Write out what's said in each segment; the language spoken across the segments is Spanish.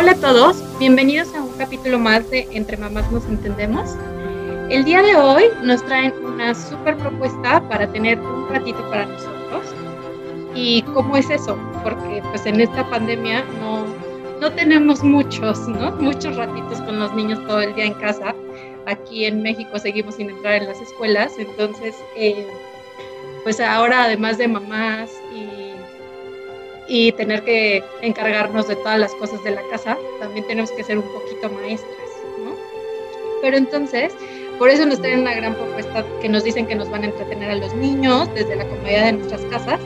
Hola a todos, bienvenidos a un capítulo más de Entre Mamás nos entendemos. El día de hoy nos traen una súper propuesta para tener un ratito para nosotros. ¿Y cómo es eso? Porque pues en esta pandemia no, no tenemos muchos, ¿no? Muchos ratitos con los niños todo el día en casa. Aquí en México seguimos sin entrar en las escuelas, entonces eh, pues ahora además de mamás y, y tener que encargarnos de todas las cosas de la casa, también tenemos que ser un poquito maestras, ¿no? Pero entonces por eso nos traen una gran propuesta que nos dicen que nos van a entretener a los niños desde la comodidad de nuestras casas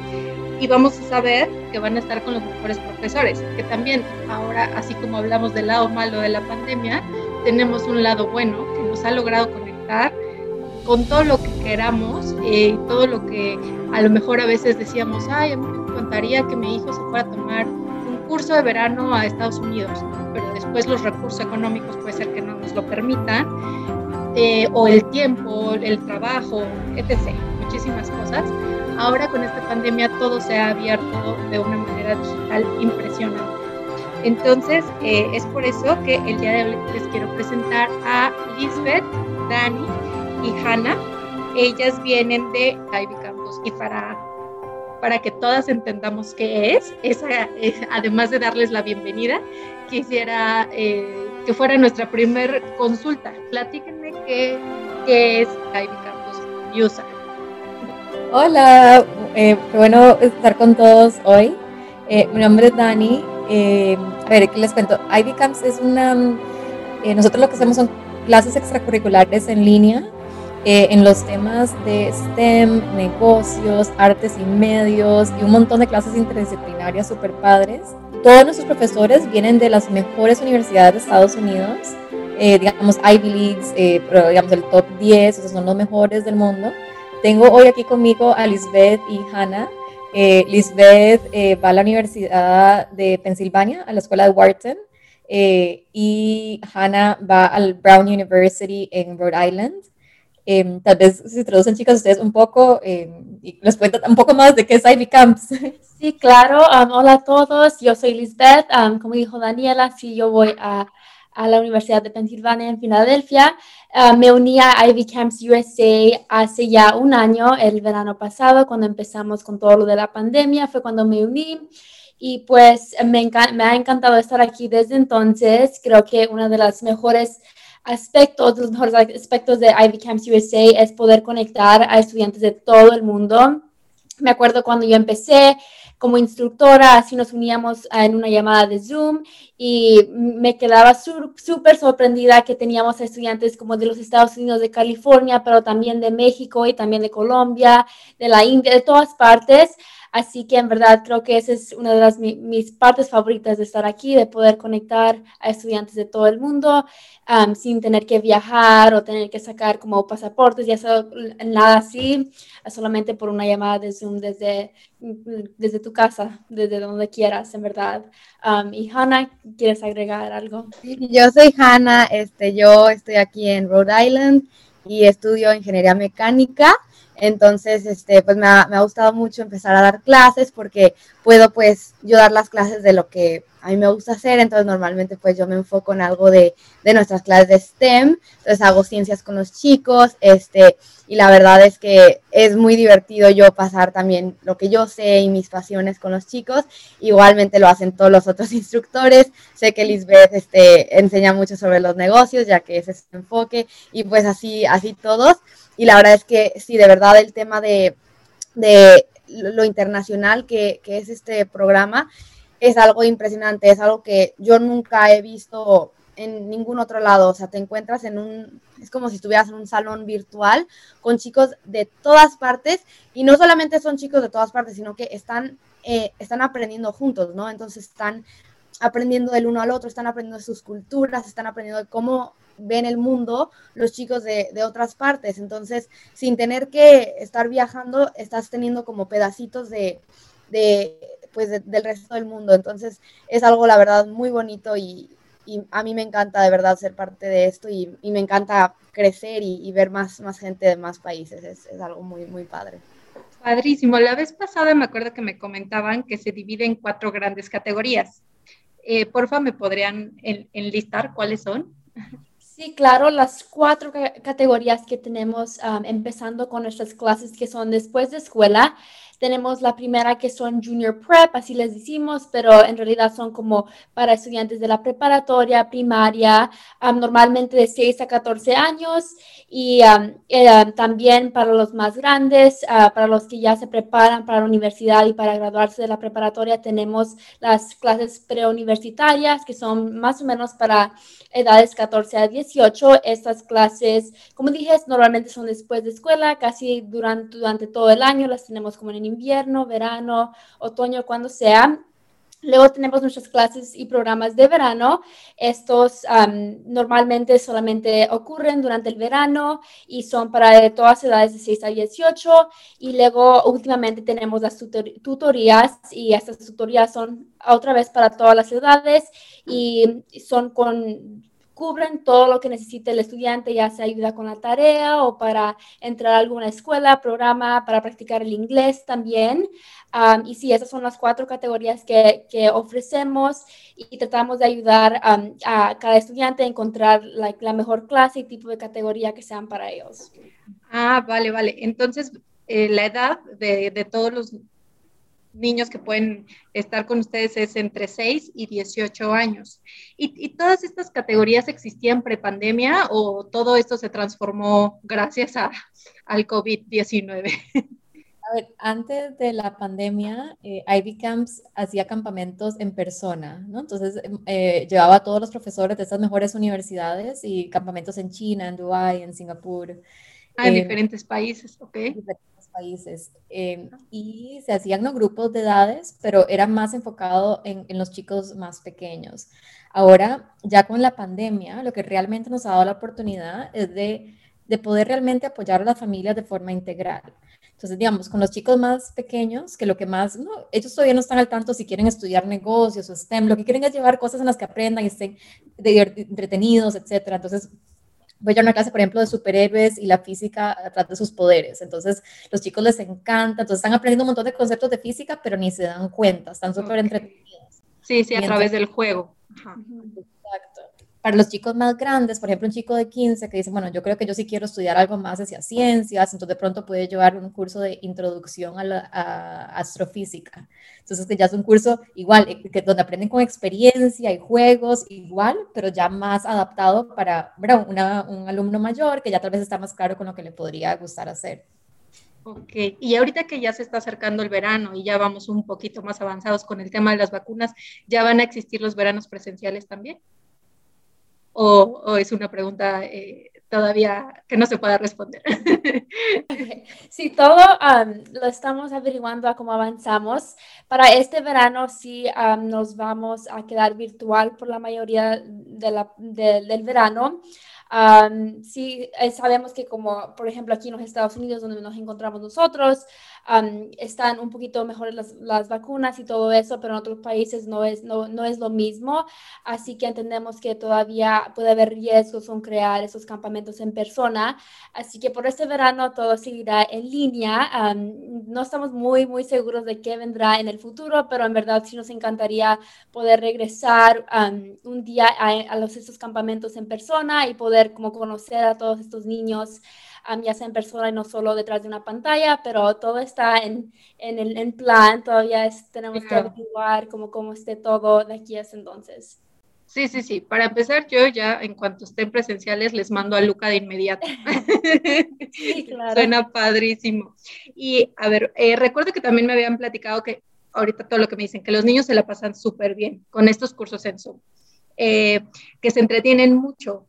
y vamos a saber que van a estar con los mejores profesores, que también ahora, así como hablamos del lado malo de la pandemia, tenemos un lado bueno que nos ha logrado conectar con todo lo que queramos eh, y todo lo que a lo mejor a veces decíamos, ay, a mí encantaría que mi hijo se fuera a tomar un curso de verano a Estados Unidos, pero después los recursos económicos puede ser que no nos lo permitan eh, o el tiempo, el trabajo, etc. Muchísimas cosas. Ahora con esta pandemia todo se ha abierto de una manera digital impresionante. Entonces, eh, es por eso que el día de hoy les quiero presentar a Lisbeth, Dani y Hannah. Ellas vienen de Ivy Campus y para, para que todas entendamos qué es, esa, además de darles la bienvenida, quisiera eh, que fuera nuestra primer consulta. Platíquenme qué, es Ivy Campus USA. Hola, eh, qué bueno estar con todos hoy. Eh, mi nombre es Dani. A ver, ¿qué les cuento? Ivy Camps es una... nosotros lo que hacemos son clases extracurriculares en línea en los temas de STEM, negocios, artes y medios y un montón de clases interdisciplinarias super padres todos nuestros profesores vienen de las mejores universidades de Estados Unidos, eh, digamos Ivy Leagues, eh, pero digamos el top 10, esos son los mejores del mundo. Tengo hoy aquí conmigo a Lisbeth y Hannah. Eh, Lisbeth va a la Universidad de Pensilvania, a la escuela de Wharton, y Hannah va al Brown University en Rhode Island. Em, tal vez si traducen chicas ustedes un poco em, y les cuentan un poco más de qué es Ivy Camps. Sí, claro. Um, hola a todos. Yo soy Lisbeth. Um, como dijo Daniela, sí, yo voy a, a la Universidad de Pensilvania en Filadelfia. Uh, me uní a Ivy Camps USA hace ya un año, el verano pasado, cuando empezamos con todo lo de la pandemia, fue cuando me uní. Y pues me, me ha encantado estar aquí desde entonces. Creo que una de las mejores aspectos, los mejores aspectos de Ivy Camps USA es poder conectar a estudiantes de todo el mundo. Me acuerdo cuando yo empecé como instructora, así nos uníamos en una llamada de Zoom y me quedaba súper sorprendida que teníamos estudiantes como de los Estados Unidos, de California, pero también de México y también de Colombia, de la India, de todas partes. Así que en verdad creo que esa es una de las, mis partes favoritas de estar aquí, de poder conectar a estudiantes de todo el mundo sin tener que viajar o tener que sacar como pasaportes y eso, nada así, solamente por una llamada de Zoom desde, desde tu casa, desde donde quieras, en verdad. y Hannah, ¿quieres agregar algo? Yo soy Hannah, este, yo estoy aquí en Rhode Island y estudio ingeniería mecánica. Entonces, este, pues me ha, me ha, gustado mucho empezar a dar clases porque puedo pues yo dar las clases de lo que a mí me gusta hacer, entonces normalmente pues yo me enfoco en algo de, de nuestras clases de STEM, entonces hago ciencias con los chicos, este, y la verdad es que es muy divertido yo pasar también lo que yo sé y mis pasiones con los chicos, igualmente lo hacen todos los otros instructores, sé que Lisbeth este, enseña mucho sobre los negocios, ya que ese es su enfoque, y pues así, así todos, y la verdad es que sí, de verdad el tema de, de lo internacional que, que es este programa, es algo impresionante, es algo que yo nunca he visto en ningún otro lado, o sea, te encuentras en un, es como si estuvieras en un salón virtual con chicos de todas partes y no solamente son chicos de todas partes, sino que están, eh, están aprendiendo juntos, ¿no? Entonces están aprendiendo del uno al otro, están aprendiendo de sus culturas, están aprendiendo de cómo ven el mundo los chicos de, otras partes. Entonces, sin tener que estar viajando, estás teniendo como pedacitos de, pues del resto del mundo. Entonces, es algo, la verdad, muy bonito y, a mí me encanta de verdad ser parte de esto y, me encanta crecer y, ver más, más gente de más países. Es, es algo muy, muy padre. Padrísimo. La vez pasada me acuerdo que me comentaban que se divide en cuatro grandes categorías. Eh, porfa, ¿me podrían enlistar cuáles son? Sí, claro, las cuatro categorías que tenemos empezando con nuestras clases que son después de escuela. Tenemos la primera que son junior prep, así les decimos, pero en realidad son como para estudiantes de la preparatoria, primaria, normalmente de 6 a 14 años y eh, también para los más grandes, ah, para los que ya se preparan para la universidad y para graduarse de la preparatoria, tenemos las clases preuniversitarias que son más o menos para edades 14 a 18. Estas clases, como dije, normalmente son después de escuela, casi durante, durante todo el año, las tenemos como en invierno, verano, otoño, cuando sea. Luego tenemos nuestras clases y programas de verano. Estos normalmente solamente ocurren durante el verano y son para todas edades de 6 a 18. Y luego últimamente tenemos las tutorías y estas tutorías son otra vez para todas las edades y son con cubren todo lo que necesite el estudiante, ya sea ayuda con la tarea o para entrar a alguna escuela, programa, para practicar el inglés también. y sí, esas son las cuatro categorías que, que ofrecemos y, tratamos de ayudar a cada estudiante a encontrar la, la, mejor clase y tipo de categoría que sean para ellos. Ah, vale, vale. Entonces, eh, la edad de, de todos los niños que pueden estar con ustedes es entre 6 y 18 años. ¿Y, todas estas categorías existían prepandemia o todo esto se transformó gracias a, al COVID-19? A ver, antes de la pandemia, eh, Ivy Camps hacía campamentos en persona, ¿no? Entonces eh, llevaba a todos los profesores de estas mejores universidades y campamentos en China, en Dubái, en Singapur. Ah, en diferentes países, ok países em, y se hacían ¿no? grupos de edades, pero era más enfocado en, en, los chicos más pequeños. Ahora, ya con la pandemia, lo que realmente nos ha dado la oportunidad es de, de poder realmente apoyar a las familias de forma integral. Entonces, digamos, con los chicos más pequeños, que lo que más, no, ellos todavía no están al tanto si quieren estudiar negocios o STEM, lo que quieren es llevar cosas en las que aprendan y estén entretenidos, etcétera. Entonces, voy a una clase, por ejemplo, de superhéroes y la física atrás de sus poderes. Entonces, los chicos les encanta, entonces están aprendiendo un montón de conceptos de física, pero ni se dan cuenta, están súper entretenidos. Sí, sí, a través del juego. Exacto para los chicos más grandes, por ejemplo, un chico de 15 que dice, bueno, yo creo que yo sí quiero estudiar algo más hacia ciencias, entonces de pronto puede llevar un curso de introducción a la astrofísica. Entonces, que ya es un curso igual, eh, que, donde aprenden con experiencia y juegos igual, pero ya más adaptado para Una, un alumno mayor que ya tal vez está más claro con lo que le podría gustar hacer. Ok, y ahorita que ya se está acercando el verano y ya vamos un poquito más avanzados con el tema de las vacunas, ¿ya van a existir los veranos presenciales también? O, es una pregunta eh, todavía que no se pueda responder? Sí, todo lo estamos averiguando a cómo avanzamos. Para este verano sí nos vamos a quedar virtual por la mayoría del verano sí, eh, sabemos que como, por ejemplo, aquí en los Estados Unidos, donde nos encontramos nosotros, están un poquito mejores las, las, vacunas y todo eso, pero en otros países no es, no, no es lo mismo. Así que entendemos que todavía puede haber riesgos con crear esos campamentos en persona. Así que por este verano todo seguirá en línea. no estamos muy, muy seguros de qué vendrá en el futuro, pero en verdad sí nos encantaría poder regresar un día a, a los, estos campamentos en persona y poder como conocer a todos estos niños, ya sea en persona y no solo detrás de una pantalla, pero todo está en, en, el, en plan, todavía tenemos que averiguar cómo, cómo esté todo de aquí a ese entonces. Sí, sí, sí. Para empezar, yo ya en cuanto estén presenciales les mando a Luca de inmediato. Sí, claro. Suena padrísimo. Y a ver, eh, recuerdo que también me habían platicado que ahorita todo lo que me dicen, que los niños se la pasan súper bien con estos cursos en Zoom, eh, que se entretienen mucho,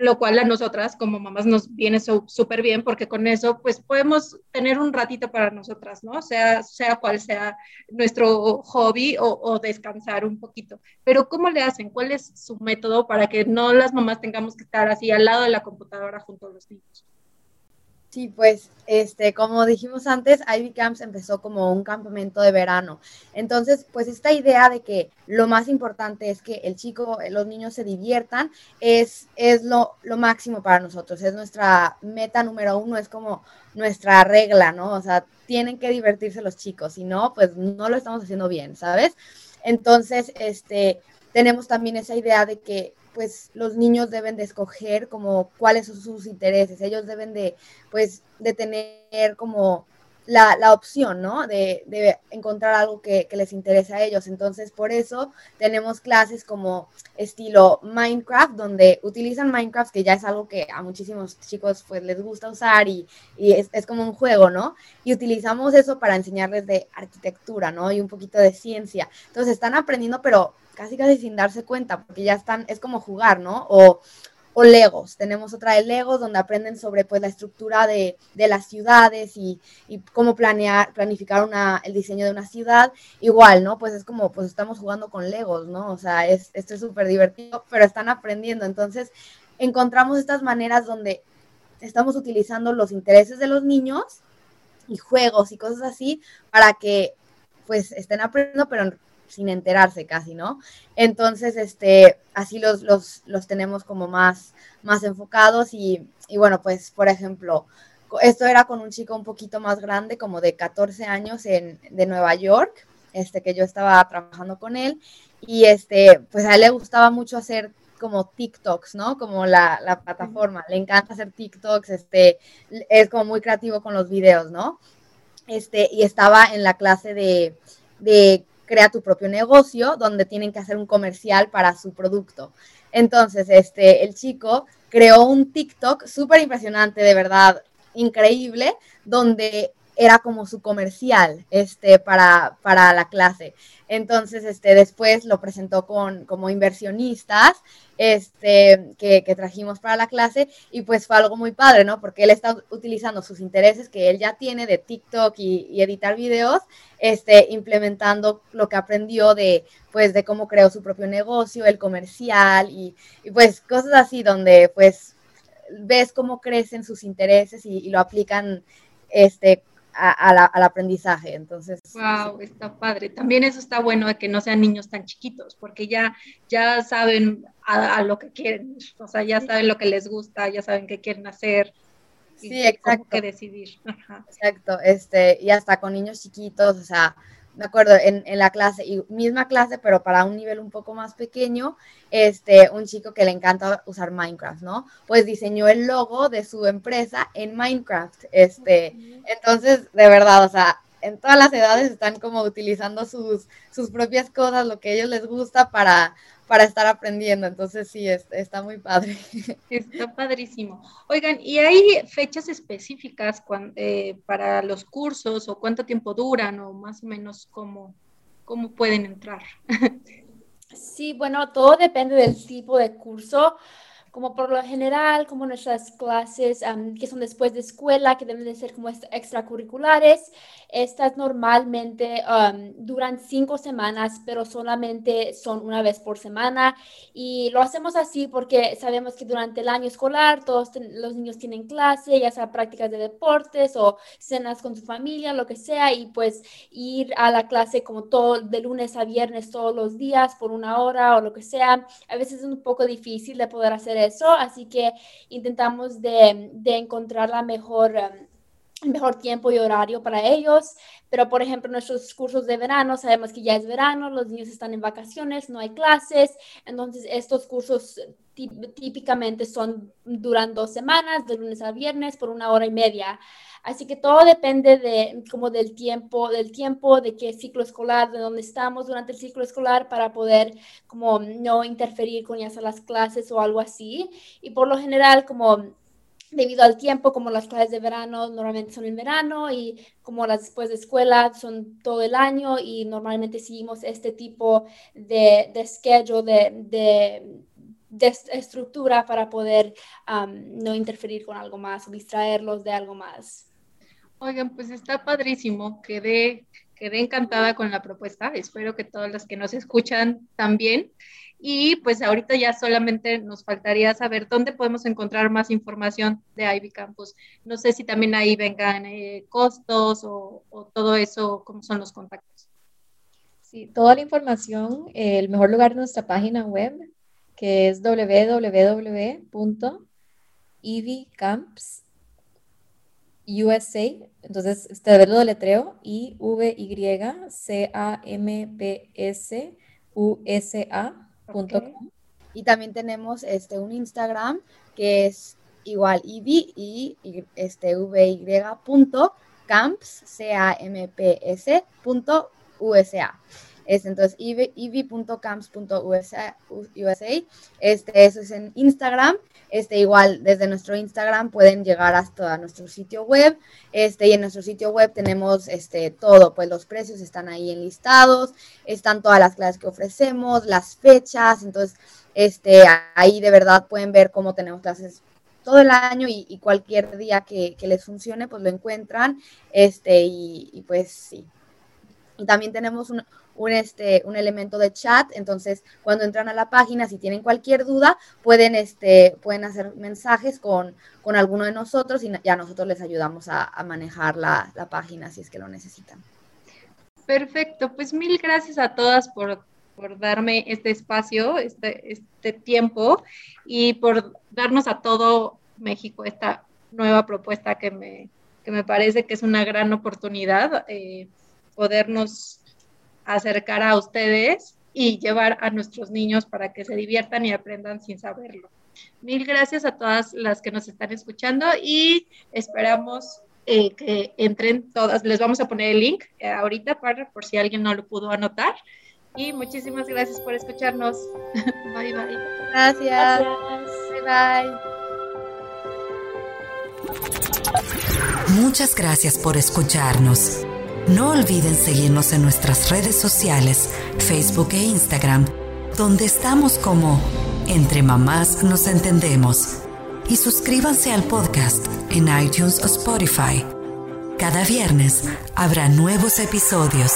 lo cual a nosotras como mamás nos viene súper bien porque con eso pues podemos tener un ratito para nosotras, ¿no? Sea, sea cual sea nuestro hobby o, o, descansar un poquito. Pero ¿cómo le hacen? ¿Cuál es su método para que no las mamás tengamos que estar así al lado de la computadora junto a los niños? Sí, pues, este, como dijimos antes, Ivy Camps empezó como un campamento de verano. Entonces, pues esta idea de que lo más importante es que el chico, los niños se diviertan, es, es lo, lo máximo para nosotros. Es nuestra meta número uno, es como nuestra regla, ¿no? O sea, tienen que divertirse los chicos, si no, pues no lo estamos haciendo bien, ¿sabes? Entonces, este, tenemos también esa idea de que pues los niños deben de escoger como cuáles son sus intereses, ellos deben de, pues, de tener como la, la opción, ¿no? De, de encontrar algo que, les interese a ellos. Entonces, por eso tenemos clases como estilo Minecraft, donde utilizan Minecraft, que ya es algo que a muchísimos chicos pues les gusta usar y, y es, es, como un juego, ¿no? Y utilizamos eso para enseñarles de arquitectura, ¿no? Y un poquito de ciencia. Entonces, están aprendiendo, pero casi casi sin darse cuenta, porque ya están, es como jugar, ¿no? O, o Legos. Tenemos otra de Legos donde aprenden sobre pues la estructura de, de las ciudades y, y, cómo planear, planificar una, el diseño de una ciudad. Igual, ¿no? Pues es como, pues estamos jugando con Legos, ¿no? O sea, es, esto es súper divertido, pero están aprendiendo. Entonces, encontramos estas maneras donde estamos utilizando los intereses de los niños y juegos y cosas así para que pues estén aprendiendo, pero sin enterarse casi, ¿no? Entonces, este, así los, los, los tenemos como más, más enfocados y, y, bueno, pues, por ejemplo, esto era con un chico un poquito más grande, como de 14 años en, de Nueva York, este, que yo estaba trabajando con él y este, pues a él le gustaba mucho hacer como TikToks, ¿no? Como la, la plataforma, le encanta hacer TikToks, este, es como muy creativo con los videos, ¿no? Este, y estaba en la clase de, de crea tu propio negocio, donde tienen que hacer un comercial para su producto. Entonces, este, el chico creó un TikTok súper impresionante, de verdad, increíble, donde era como su comercial este, para, para la clase. Entonces, este, después lo presentó con, como inversionistas este, que, que, trajimos para la clase y pues fue algo muy padre, ¿no? Porque él está utilizando sus intereses que él ya tiene de TikTok y, y editar videos, este, implementando lo que aprendió de, pues, de cómo creó su propio negocio, el comercial y, y pues cosas así donde pues ves cómo crecen sus intereses y, y lo aplican este, a, a la, al aprendizaje. Entonces, wow, sí. está padre. También eso está bueno de que no sean niños tan chiquitos, porque ya, ya saben a, a lo que quieren, o sea, ya saben lo que les gusta, ya saben qué quieren hacer. Sí, exacto. que decidir. Ajá. Exacto, este, y hasta con niños chiquitos, o sea, me acuerdo en, en, la clase, y misma clase, pero para un nivel un poco más pequeño, este, un chico que le encanta usar Minecraft, ¿no? Pues diseñó el logo de su empresa en Minecraft, este, entonces, de verdad, o sea, en todas las edades están como utilizando sus, sus propias cosas, lo que a ellos les gusta para, para estar aprendiendo. Entonces sí, es, está muy padre. Está padrísimo. Oigan, ¿y hay fechas específicas cuando, eh, para los cursos o cuánto tiempo duran o más o menos cómo, cómo pueden entrar? Sí, bueno, todo depende del tipo de curso como por lo general, como nuestras clases um, que son después de escuela, que deben de ser como extracurriculares, estas normalmente um, duran cinco semanas, pero solamente son una vez por semana. Y lo hacemos así porque sabemos que durante el año escolar todos los niños tienen clase, ya sea prácticas de deportes o cenas con su familia, lo que sea, y pues ir a la clase como todo de lunes a viernes todos los días por una hora o lo que sea, a veces es un poco difícil de poder hacer eso, así que intentamos de, encontrar la mejor, um, mejor tiempo y horario para ellos, pero por ejemplo nuestros cursos de verano, sabemos que ya es verano, los niños están en vacaciones, no hay clases, entonces estos cursos típicamente son, duran dos semanas, de lunes a viernes, por una hora y media. Así que todo depende de como del tiempo, del tiempo, de qué ciclo escolar, de dónde estamos durante el ciclo escolar para poder como no interferir con ya las clases o algo así. Y por lo general como debido al tiempo, como las clases de verano normalmente son en verano y como las después de escuela son todo el año y normalmente seguimos este tipo de, de schedule de estructura para poder no interferir con algo más o distraerlos de algo más. Oigan, pues está padrísimo. Quedé, quedé encantada con la propuesta. Espero que todas las que nos escuchan también. Y pues ahorita ya solamente nos faltaría saber dónde podemos encontrar más información de Ivy Campus. No sé si también ahí vengan eh, costos o, todo eso, cómo son los contactos. Sí, toda la información, el mejor lugar es nuestra página web, que es www.ivycamps.usa. Entonces, este verlo de letreo, I-V-Y-C-A-M-P-S-U-S-A y también tenemos este, un Instagram que es igual ibi y este, camps, c a m p s punto usa. Es entonces ibi.camps.usa, este, eso es en Instagram. Este, igual desde nuestro Instagram pueden llegar hasta nuestro sitio web. Este, y en nuestro sitio web tenemos este, todo, pues los precios están ahí enlistados, están todas las clases que ofrecemos, las fechas. Entonces, ahí de verdad pueden ver cómo tenemos clases todo el año y, cualquier día que, les funcione, pues lo encuentran. Y, y pues sí. Y también tenemos un, un, este, un elemento de chat. Entonces, cuando entran a la página, si tienen cualquier duda, pueden, este, pueden hacer mensajes con, con alguno de nosotros y ya nosotros les ayudamos a, manejar la, página si es que lo necesitan. Perfecto, pues mil gracias a todas por, por darme este espacio, este, este tiempo y por darnos a todo México esta nueva propuesta que me, que me parece que es una gran oportunidad, eh, podernos acercar a ustedes y llevar a nuestros niños para que se diviertan y aprendan sin saberlo. Mil gracias a todas las que nos están escuchando y esperamos eh, que entren todas. Les vamos a poner el link eh, ahorita para por si alguien no lo pudo anotar. Y muchísimas gracias por escucharnos. bye bye. Gracias. Bye bye. Muchas gracias por escucharnos. No olviden seguirnos en nuestras redes sociales, Facebook e Instagram, donde estamos como Entre Mamás Nos Entendemos. Y suscríbanse al podcast en iTunes o Spotify. Cada viernes habrá nuevos episodios.